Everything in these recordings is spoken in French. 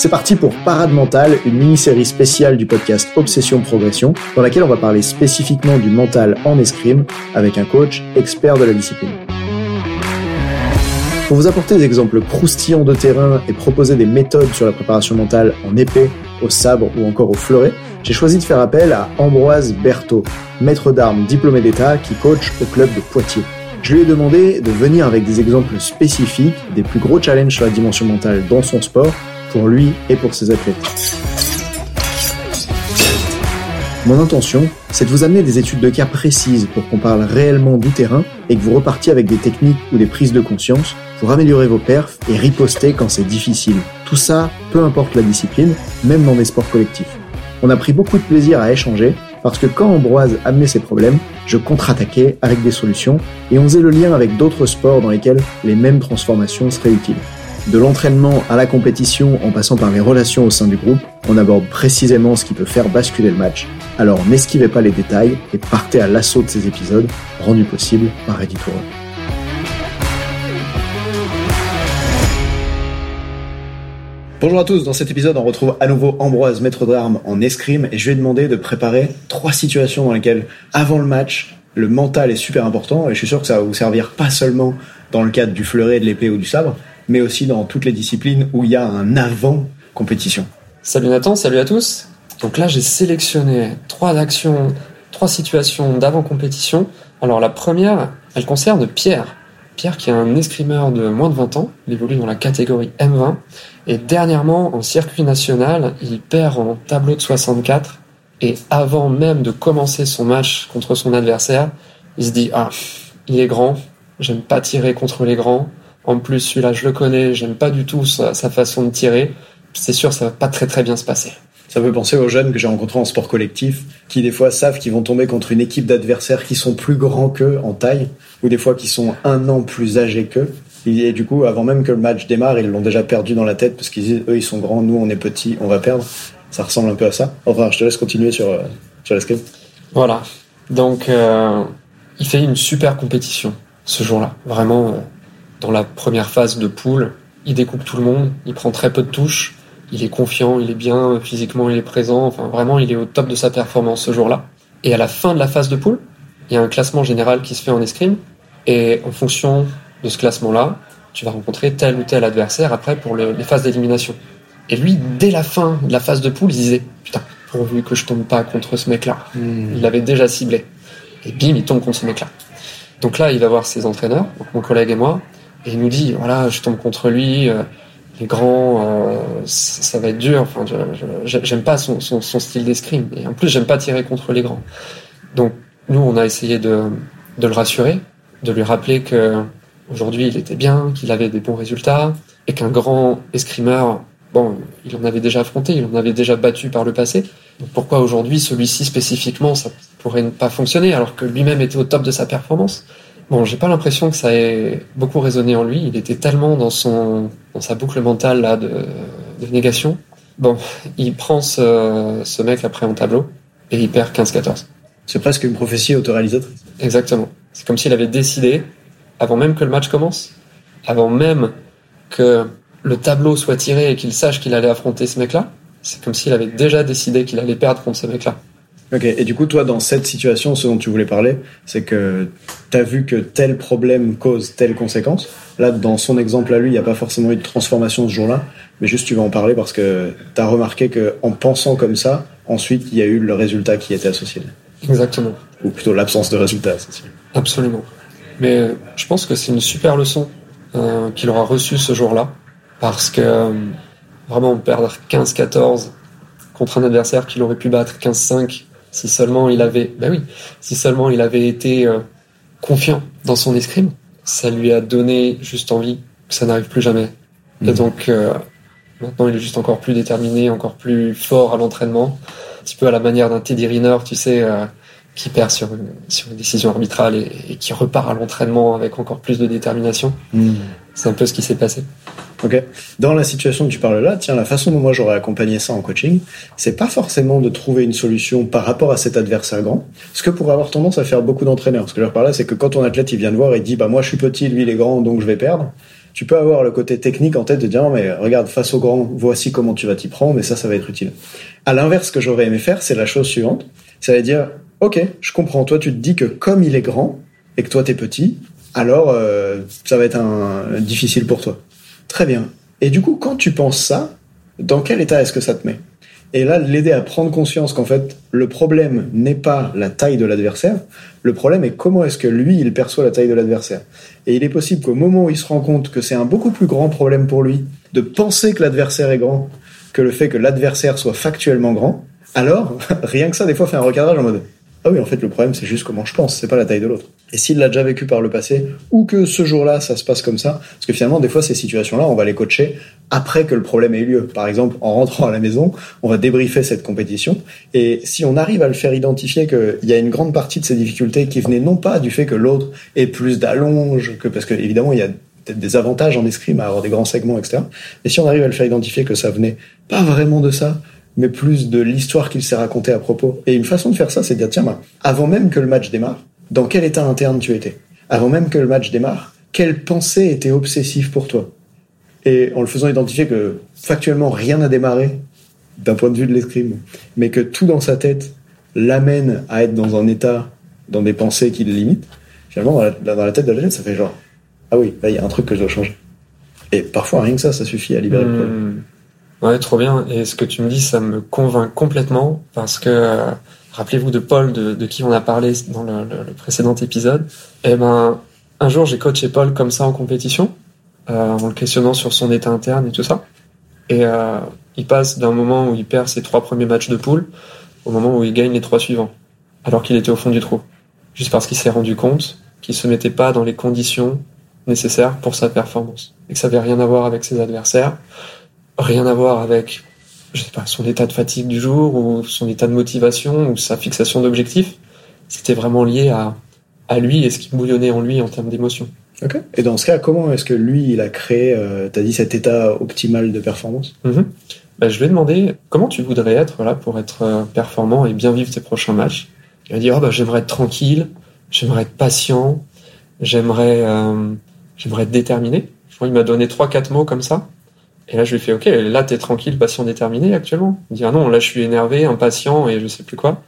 c'est parti pour Parade Mentale, une mini-série spéciale du podcast Obsession Progression, dans laquelle on va parler spécifiquement du mental en escrime avec un coach expert de la discipline. Pour vous apporter des exemples croustillants de terrain et proposer des méthodes sur la préparation mentale en épée, au sabre ou encore au fleuret, j'ai choisi de faire appel à Ambroise Berthaud, maître d'armes diplômé d'État qui coach au club de Poitiers. Je lui ai demandé de venir avec des exemples spécifiques des plus gros challenges sur la dimension mentale dans son sport pour lui et pour ses athlètes. Mon intention, c'est de vous amener des études de cas précises pour qu'on parle réellement du terrain et que vous repartiez avec des techniques ou des prises de conscience pour améliorer vos perfs et riposter quand c'est difficile. Tout ça, peu importe la discipline, même dans des sports collectifs. On a pris beaucoup de plaisir à échanger parce que quand Ambroise amenait ses problèmes, je contre-attaquais avec des solutions et on faisait le lien avec d'autres sports dans lesquels les mêmes transformations seraient utiles. De l'entraînement à la compétition en passant par les relations au sein du groupe, on aborde précisément ce qui peut faire basculer le match. Alors n'esquivez pas les détails et partez à l'assaut de ces épisodes, rendus possibles par Editor. Bonjour à tous, dans cet épisode on retrouve à nouveau Ambroise, maître d'armes en escrime, et je vais demander de préparer trois situations dans lesquelles, avant le match, le mental est super important, et je suis sûr que ça va vous servir pas seulement dans le cadre du fleuret, de l'épée ou du sabre, mais aussi dans toutes les disciplines où il y a un avant compétition. Salut Nathan, salut à tous. Donc là, j'ai sélectionné trois actions, trois situations d'avant compétition. Alors la première, elle concerne Pierre. Pierre qui est un escrimeur de moins de 20 ans, il évolue dans la catégorie M20 et dernièrement en circuit national, il perd en tableau de 64 et avant même de commencer son match contre son adversaire, il se dit ah, il est grand, j'aime pas tirer contre les grands, en plus, celui-là, je le connais, j'aime pas du tout sa, façon de tirer. C'est sûr, ça va pas très très bien se passer. Ça peut penser aux jeunes que j'ai rencontrés en sport collectif, qui des fois savent qu'ils vont tomber contre une équipe d'adversaires qui sont plus grands qu'eux en taille, ou des fois qui sont un an plus âgés qu'eux. Et du coup, avant même que le match démarre, ils l'ont déjà perdu dans la tête parce qu'ils disent, eux, ils sont grands, nous, on est petits, on va perdre. Ça ressemble un peu à ça. Enfin, je te laisse continuer sur, euh, sur la script. Voilà. Donc, euh, il fait une super compétition ce jour-là. Vraiment, euh, dans la première phase de poule, il découpe tout le monde, il prend très peu de touches, il est confiant, il est bien physiquement, il est présent, enfin vraiment il est au top de sa performance ce jour-là. Et à la fin de la phase de poule, il y a un classement général qui se fait en escrime, et en fonction de ce classement-là, tu vas rencontrer tel ou tel adversaire après pour les phases d'élimination. Et lui, dès la fin de la phase de poule, il disait Putain, pourvu que je tombe pas contre ce mec-là. Hmm. Il l'avait déjà ciblé. Et bim, il tombe contre ce mec-là. Donc là, il va voir ses entraîneurs, mon collègue et moi, et il nous dit voilà je tombe contre lui euh, les grands euh, ça, va être dur. Enfin j'aime pas son, son, style d'escrime. Et en plus j'aime pas tirer contre les grands. Donc nous on a essayé de, de le rassurer de lui rappeler que aujourd'hui il était bien qu'il avait des bons résultats et qu'un grand escrimeur bon, il en avait déjà affronté, il en avait déjà battu par le passé. pourquoi aujourd'hui, celui-ci spécifiquement, ça pourrait ne pas fonctionner alors que lui-même était au top de sa performance? Bon, j'ai pas l'impression que ça ait beaucoup résonné en lui. Il était tellement dans son, dans sa boucle mentale là de, de négation. Bon, il prend ce, ce mec après en tableau et il perd 15-14. C'est presque une prophétie autoréalisatrice. Exactement. C'est comme s'il avait décidé, avant même que le match commence, avant même que le tableau soit tiré et qu'il sache qu'il allait affronter ce mec-là, c'est comme s'il avait déjà décidé qu'il allait perdre contre ce mec-là. Ok, et du coup, toi, dans cette situation, ce dont tu voulais parler, c'est que tu as vu que tel problème cause telle conséquence. Là, dans son exemple à lui, il n'y a pas forcément eu de transformation ce jour-là, mais juste tu vas en parler parce que tu as remarqué que en pensant comme ça, ensuite, il y a eu le résultat qui était associé. Exactement. Ou plutôt l'absence de résultat associé. Absolument. Mais euh, je pense que c'est une super leçon euh, qu'il aura reçue ce jour-là, parce que euh, vraiment perdre 15-14 contre un adversaire qu'il aurait pu battre 15-5 si seulement il avait, ben oui, si seulement il avait été euh, confiant dans son escrime, ça lui a donné juste envie que ça n'arrive plus jamais. Et mhm. donc euh, maintenant il est juste encore plus déterminé, encore plus fort à l'entraînement, un petit peu à la manière d'un Teddy Riner, tu sais, euh, qui perd sur une, sur une décision arbitrale et, qui repart à l'entraînement avec encore plus de détermination. Mhm. C'est un peu ce qui s'est passé. Ok. Dans la situation que tu parles là, tiens, la façon dont moi j'aurais accompagné ça en coaching, c'est pas forcément de trouver une solution par rapport à cet adversaire grand, ce que pourrait avoir tendance à faire beaucoup d'entraîneurs. Ce que je veux par là, c'est que quand ton athlète il vient de voir et dit bah moi je suis petit, lui il est grand, donc je vais perdre. Tu peux avoir le côté technique en tête de dire mais regarde face au grand, voici comment tu vas t'y prendre et ça ça va être utile. À l'inverse, ce que j'aurais aimé faire, c'est la chose suivante, c'est à dire ok, je comprends, toi tu te dis que comme il est grand et que toi t'es petit, alors euh, ça va être un, difficile pour toi. Très bien. Et du coup, quand tu penses ça, dans quel état est-ce que ça te met? Et là, l'aider à prendre conscience qu'en fait, le problème n'est pas la taille de l'adversaire, le problème est comment est-ce que lui, il perçoit la taille de l'adversaire. Et il est possible qu'au moment où il se rend compte que c'est un beaucoup plus grand problème pour lui de penser que l'adversaire est grand que le fait que l'adversaire soit factuellement grand, alors, rien que ça, des fois, fait un recadrage en mode ah oui, en fait, le problème, c'est juste comment je pense, c'est pas la taille de l'autre. Et s'il l'a déjà vécu par le passé, ou que ce jour-là, ça se passe comme ça, parce que finalement, des fois, ces situations-là, on va les coacher après que le problème ait eu lieu. Par exemple, en rentrant à la maison, on va débriefer cette compétition, et si on arrive à le faire identifier qu'il y a une grande partie de ces difficultés qui venaient non pas du fait que l'autre ait plus d'allonge, que parce que évidemment, il y a des avantages en escrime à avoir des grands segments, etc. Et si on arrive à le faire identifier que ça venait pas vraiment de ça, mais plus de l'histoire qu'il s'est racontée à propos. Et une façon de faire ça, c'est de dire, tiens, bah, avant même que le match démarre, dans quel état interne tu étais? Avant même que le match démarre, quelle pensée était obsessive pour toi? Et en le faisant identifier que factuellement rien n'a démarré d'un point de vue de l'escrime, mais que tout dans sa tête l'amène à être dans un état, dans des pensées qui le limitent, finalement, dans la, tête de la ça fait genre, ah oui, là, il y a un truc que je dois changer. Et parfois, rien que ça, ça suffit à libérer le problème. Ouais, trop bien. Et ce que tu me dis, ça me convainc complètement parce que euh, rappelez-vous de Paul, de, qui on a parlé dans le, précédent épisode. Eh ben, un jour, j'ai coaché Paul comme ça en compétition, euh, en le questionnant sur son état interne et tout ça. Et euh, il passe d'un moment où il perd ses trois premiers matchs de poule au moment où il gagne les trois suivants, alors qu'il était au fond du trou, juste parce qu'il s'est rendu compte qu'il se mettait pas dans les conditions nécessaires pour sa performance et que ça avait rien à voir avec ses adversaires rien à voir avec, je sais pas, son état de fatigue du jour ou son état de motivation ou sa fixation d'objectif. C'était vraiment lié à, à lui et ce qui bouillonnait en lui en termes d'émotion. Ok. Et dans ce cas, comment est-ce que lui, il a créé, euh, t'as dit, cet état optimal de performance? Bah, Je lui ai demandé comment tu voudrais être là pour être euh, performant et bien vivre tes prochains matchs? Il m'a dit, oh, bah, j'aimerais être tranquille, j'aimerais être patient, j'aimerais euh, j'aimerais être déterminé. Je crois qu'il m'a donné trois quatre mots comme ça. Et là, je lui fais, OK, là, t'es tranquille, patient, déterminé actuellement. Il dit, ah non, là, je suis énervé, impatient et je sais plus quoi.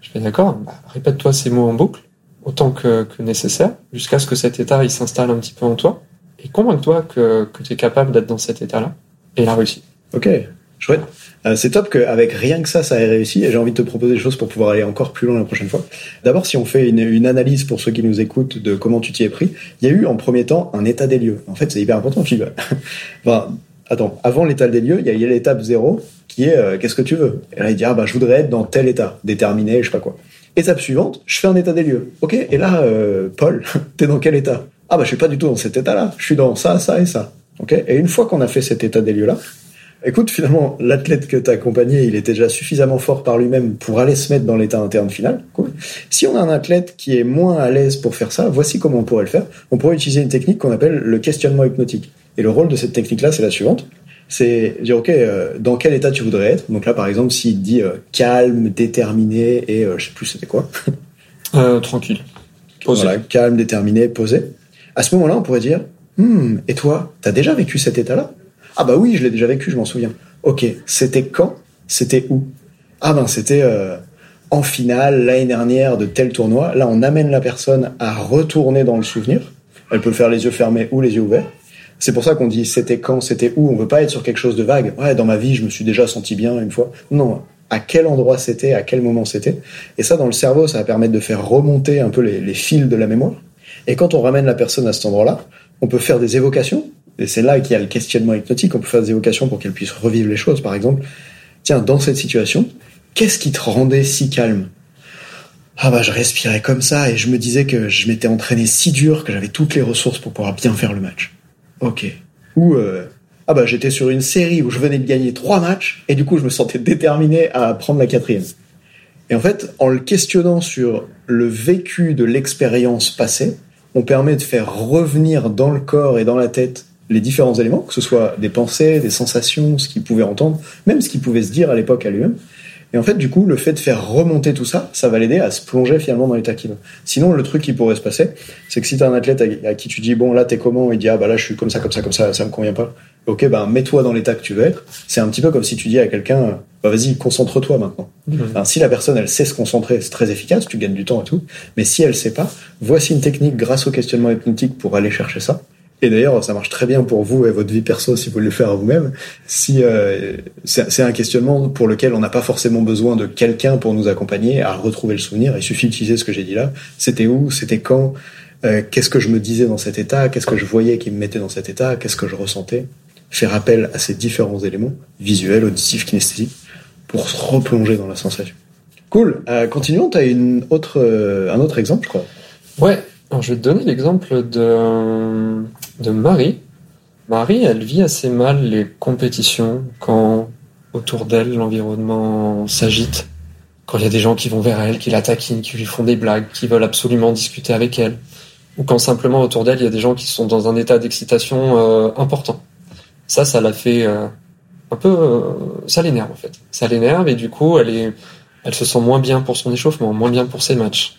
Je fais, d'accord, bah, répète-toi ces mots en boucle, autant que, que nécessaire, jusqu'à ce que cet état, il s'installe un petit peu en toi. Et convainc-toi que, que tu es capable d'être dans cet état-là. Et il a réussi. Ok, chouette. Euh, c'est top qu'avec rien que ça, ça ait réussi. Et j'ai envie de te proposer des choses pour pouvoir aller encore plus loin la prochaine fois. D'abord, si on fait une, une, analyse pour ceux qui nous écoutent de comment tu t'y es pris, il y a eu en premier temps un état des lieux. En fait, c'est hyper important, Philippe. enfin, attends, avant l'état des lieux, il y a, l'étape zéro qui est euh, qu'est-ce que tu veux? Et là, il dit ah bah je voudrais être dans tel état, déterminé, je sais pas quoi. Étape suivante, je fais un état des lieux. Ok, et là, euh, Paul, t'es dans quel état? Ah bah je suis pas du tout dans cet état-là. Je suis dans ça, ça et ça. Ok. Et une fois qu'on a fait cet état des lieux là, écoute, finalement, l'athlète que tu as accompagné, il était déjà suffisamment fort par lui-même pour aller se mettre dans l'état interne final. Cool. Si on a un athlète qui est moins à l'aise pour faire ça, voici comment on pourrait le faire. On pourrait utiliser une technique qu'on appelle le questionnement hypnotique. Et le rôle de cette technique-là, c'est la suivante. C'est dire, OK, euh, dans quel état tu voudrais être Donc là, par exemple, s'il dit euh, calme, déterminé et euh, je sais plus c'était quoi. tranquille. Posé. Voilà, calme, déterminé, posé. À ce moment-là, on pourrait dire, hmm, et toi, t'as déjà vécu cet état-là? Ah bah oui, je l'ai déjà vécu, je m'en souviens. Ok, c'était quand? C'était où? Ah ben c'était en finale l'année dernière de tel tournoi. Là, on amène la personne à retourner dans le souvenir. Elle peut faire les yeux fermés ou les yeux ouverts. C'est pour ça qu'on dit c'était quand, c'était où. On veut pas être sur quelque chose de vague. Ouais, dans ma vie, je me suis déjà senti bien une fois. Non, à quel endroit c'était, à quel moment c'était. Et ça, dans le cerveau, ça va permettre de faire remonter un peu les, fils de la mémoire. Et quand on ramène la personne à cet endroit-là, on peut faire des évocations. Et c'est là qu'il y a le questionnement hypnotique. On peut faire des évocations pour qu'elle puisse revivre les choses. Par exemple, tiens, dans cette situation, qu'est-ce qui te rendait si calme? Ah bah je respirais comme ça et je me disais que je m'étais entraîné si dur que j'avais toutes les ressources pour pouvoir bien faire le match. Ok. Ou euh, ah bah j'étais sur une série où je venais de gagner trois matchs et du coup je me sentais déterminé à prendre la quatrième. Et en fait, en le questionnant sur le vécu de l'expérience passée, on permet de faire revenir dans le corps et dans la tête les différents éléments, que ce soit des pensées, des sensations, ce qu'il pouvait entendre, même ce qu'il pouvait se dire à l'époque à lui-même, et en fait, du coup, le fait de faire remonter tout ça, ça va l'aider à se plonger finalement dans l'état qu'il veut. Sinon, le truc qui pourrait se passer, c'est que si t'as un athlète à, qui tu dis, bon, là, t'es comment? Il dit, ah, bah là, je suis comme ça, comme ça, comme ça, ça me convient pas. Ok, ben, mets-toi dans l'état que tu veux être. C'est un petit peu comme si tu dis à quelqu'un, bah, vas-y, concentre-toi maintenant. Mmh. si la personne, elle sait se concentrer, c'est très efficace, tu gagnes du temps et tout. Mais si elle sait pas, voici une technique grâce au questionnement hypnotique pour aller chercher ça. Et d'ailleurs, ça marche très bien pour vous et votre vie perso si vous le faire vous-même. Si euh, c'est un questionnement pour lequel on n'a pas forcément besoin de quelqu'un pour nous accompagner à retrouver le souvenir, il suffit d'utiliser ce que j'ai dit là. C'était où C'était quand euh, Qu'est-ce que je me disais dans cet état Qu'est-ce que je voyais qui me mettait dans cet état Qu'est-ce que je ressentais Faire appel à ces différents éléments visuels, auditifs, kinesthésiques pour se replonger dans la sensation. Cool. Euh, continuons. T'as une autre, un autre exemple, je crois. Ouais. Je vais te donner l'exemple de, de Marie. Marie, elle vit assez mal les compétitions quand autour d'elle l'environnement s'agite, quand il y a des gens qui vont vers elle, qui la taquinent, qui lui font des blagues, qui veulent absolument discuter avec elle, ou quand simplement autour d'elle il y a des gens qui sont dans un état d'excitation euh, important. Ça, ça l'a fait euh, un peu, euh, ça l'énerve en fait. Ça l'énerve et du coup elle est, elle se sent moins bien pour son échauffement, moins bien pour ses matchs.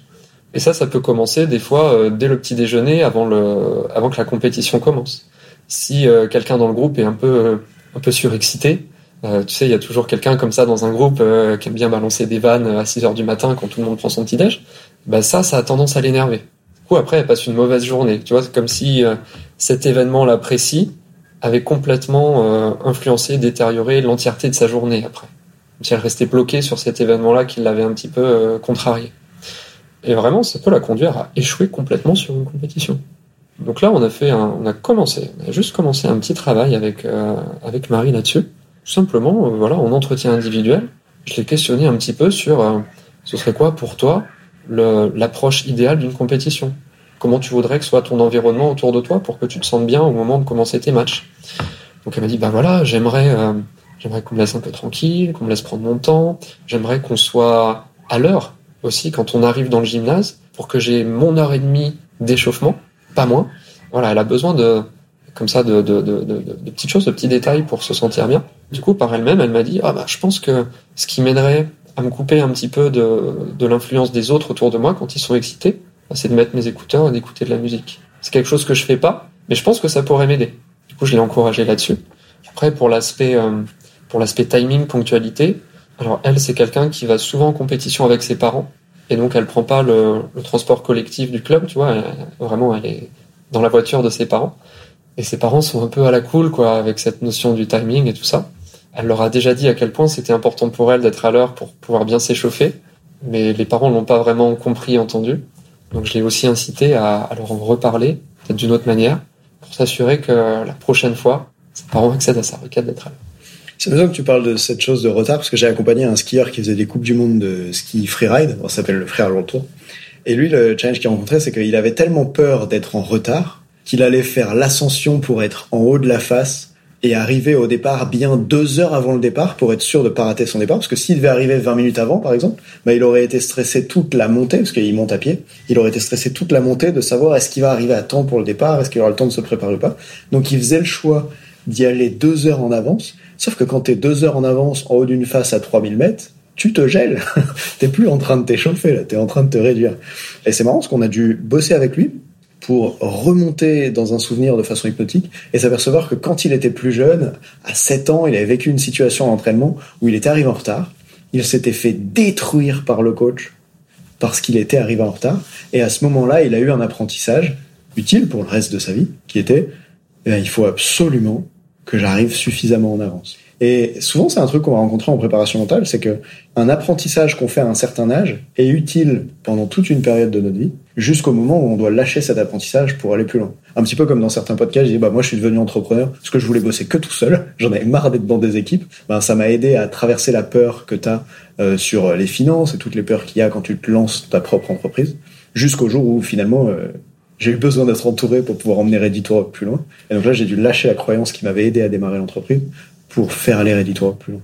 Et ça, ça peut commencer des fois euh, dès le petit déjeuner, avant que la compétition commence. Si euh, quelqu'un dans le groupe est un peu, euh, surexcité, tu sais, il y a toujours quelqu'un comme ça dans un groupe qui aime bien balancer des vannes à 6 heures du matin quand tout le monde prend son petit déj. Bah ça, ça a tendance à l'énerver. Du coup, après, elle passe une mauvaise journée. Tu vois, c'est comme si cet événement-là précis avait complètement influencé, détérioré l'entièreté de sa journée après. Comme si elle restait bloquée sur cet événement-là qui l'avait un petit peu contrarié. Et vraiment, ça peut la conduire à échouer complètement sur une compétition. Donc là, on a fait un, on a commencé, on a juste commencé un petit travail avec euh, avec Marie là-dessus. Tout simplement, euh, voilà, en entretien individuel, je l'ai questionné un petit peu sur euh, ce serait quoi pour toi l'approche idéale d'une compétition? Comment tu voudrais que soit ton environnement autour de toi pour que tu te sentes bien au moment de commencer tes matchs? Donc elle m'a dit bah voilà, j'aimerais j'aimerais qu'on me laisse un peu tranquille, qu'on me laisse prendre mon temps, j'aimerais qu'on soit à l'heure aussi quand on arrive dans le gymnase pour que j'ai mon heure et demie d'échauffement, pas moins. Voilà, elle a besoin de comme ça de, de, de, de, petites choses, de petits détails pour se sentir bien. Du coup, par elle-même, elle m'a dit ah bah je pense que ce qui m'aiderait à me couper un petit peu de, de l'influence des autres autour de moi quand ils sont excités, bah, c'est de mettre mes écouteurs et d'écouter de la musique. C'est quelque chose que je fais pas, mais je pense que ça pourrait m'aider. Du coup, je l'ai encouragé là-dessus. Après, pour l'aspect euh, pour l'aspect timing, ponctualité, alors elle, c'est quelqu'un qui va souvent en compétition avec ses parents, et donc elle prend pas le, transport collectif du club, tu vois. vraiment, elle est dans la voiture de ses parents, et ses parents sont un peu à la cool, quoi, avec cette notion du timing et tout ça. Elle leur a déjà dit à quel point c'était important pour elle d'être à l'heure pour pouvoir bien s'échauffer, mais les parents l'ont pas vraiment compris, entendu. Donc je l'ai aussi incité à, à leur en reparler, peut-être d'une autre manière, pour s'assurer que la prochaine fois, ses parents accèdent à sa requête d'être à l'heure. C'est besoin que tu parles de cette chose de retard parce que j'ai accompagné un skieur qui faisait des coupes du monde de ski freeride. ça s'appelle le frère long tour. Et lui, le challenge qu'il rencontrait, c'est qu'il avait tellement peur d'être en retard qu'il allait faire l'ascension pour être en haut de la face et arriver au départ bien deux heures avant le départ pour être sûr de pas rater son départ. Parce que s'il devait arriver 20 minutes avant, par exemple, bah, il aurait été stressé toute la montée, parce qu'il monte à pied. Il aurait été stressé toute la montée de savoir est-ce qu'il va arriver à temps pour le départ, est-ce qu'il aura le temps de se préparer ou pas. Donc il faisait le choix d'y aller deux heures en avance. Sauf que quand t'es deux heures en avance en haut d'une face à 3000 mètres, tu te gèles. t'es plus en train de t'échauffer, là. T'es en train de te réduire. Et c'est marrant parce qu'on a dû bosser avec lui pour remonter dans un souvenir de façon hypnotique et s'apercevoir que quand il était plus jeune, à 7 ans, il avait vécu une situation d'entraînement où il était arrivé en retard. Il s'était fait détruire par le coach parce qu'il était arrivé en retard. Et à ce moment-là, il a eu un apprentissage utile pour le reste de sa vie, qui était, eh il faut absolument que j'arrive suffisamment en avance. Et souvent, c'est un truc qu'on va rencontrer en préparation mentale, c'est que un apprentissage qu'on fait à un certain âge est utile pendant toute une période de notre vie, jusqu'au moment où on doit lâcher cet apprentissage pour aller plus loin. Un petit peu comme dans certains podcasts, je dis, bah, moi, je suis devenu entrepreneur parce que je voulais bosser que tout seul. J'en avais marre d'être dans des équipes. Ben, ça m'a aidé à traverser la peur que tu as euh, sur les finances et toutes les peurs qu'il y a quand tu te lances ta propre entreprise, jusqu'au jour où finalement, euh, j'ai eu besoin d'être entouré pour pouvoir emmener Reddit plus loin. Et donc là, j'ai dû lâcher la croyance qui m'avait aidé à démarrer l'entreprise pour faire aller Reddit plus loin.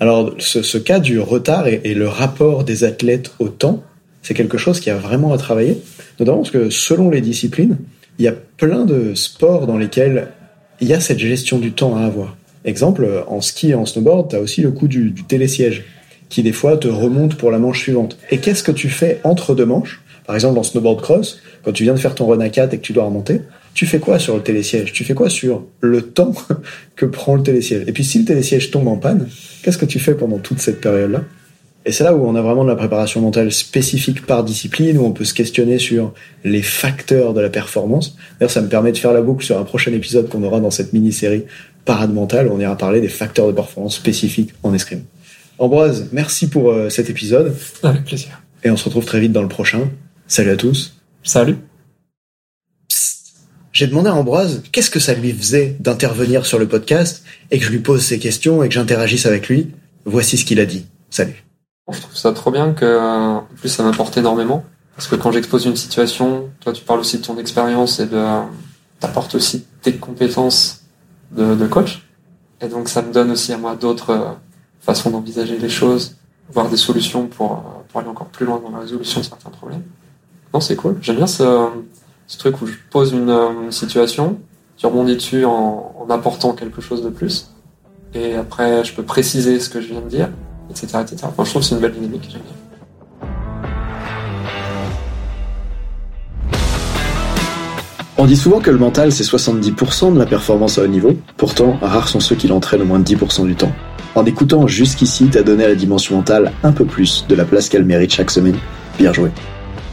Alors, ce, ce, cas du retard et, et, le rapport des athlètes au temps, c'est quelque chose qui a vraiment à travailler, notamment parce que selon les disciplines, il y a plein de sports dans lesquels il y a cette gestion du temps à avoir. Exemple, en ski et en snowboard, tu as aussi le coup du, du télésiège, qui des fois te remonte pour la manche suivante. Et qu'est-ce que tu fais entre deux manches Par exemple, en snowboard cross, quand tu viens de faire ton run à 4 et que tu dois remonter, tu fais quoi sur le télésiège? Tu fais quoi sur le temps que prend le télésiège? Et puis si le télésiège tombe en panne, qu'est-ce que tu fais pendant toute cette période-là? Et c'est là où on a vraiment de la préparation mentale spécifique par discipline, où on peut se questionner sur les facteurs de la performance. D'ailleurs, ça me permet de faire la boucle sur un prochain épisode qu'on aura dans cette mini-série Parade mentale, où on ira parler des facteurs de performance spécifiques en escrime. Ambroise, merci pour euh, cet épisode. Avec plaisir. Et on se retrouve très vite dans le prochain. Salut à tous. Salut. J'ai demandé à Ambroise qu'est-ce que ça lui faisait d'intervenir sur le podcast et que je lui pose ces questions et que j'interagisse avec lui. Voici ce qu'il a dit. Salut. Je trouve ça trop bien que, en plus, ça m'apporte énormément. Parce que quand j'expose une situation, toi, tu parles aussi de ton expérience et de, t'apportes aussi tes compétences de, de, coach. Et donc, ça me donne aussi à moi d'autres façons d'envisager les choses, voir des solutions pour, pour aller encore plus loin dans la résolution de certains problèmes. Non, c'est cool. J'aime bien ce, truc où je pose une, situation, tu rebondis dessus en, apportant quelque chose de plus, et après je peux préciser ce que je viens de dire, etc. etc. Enfin, je trouve que c'est une belle dynamique, j'aime bien. On dit souvent que le mental c'est 70% de la performance à haut niveau, pourtant rares sont ceux qui l'entraînent au moins de 10% du temps. En écoutant jusqu'ici, t'as donné à la dimension mentale un peu plus de la place qu'elle mérite chaque semaine. Bien joué.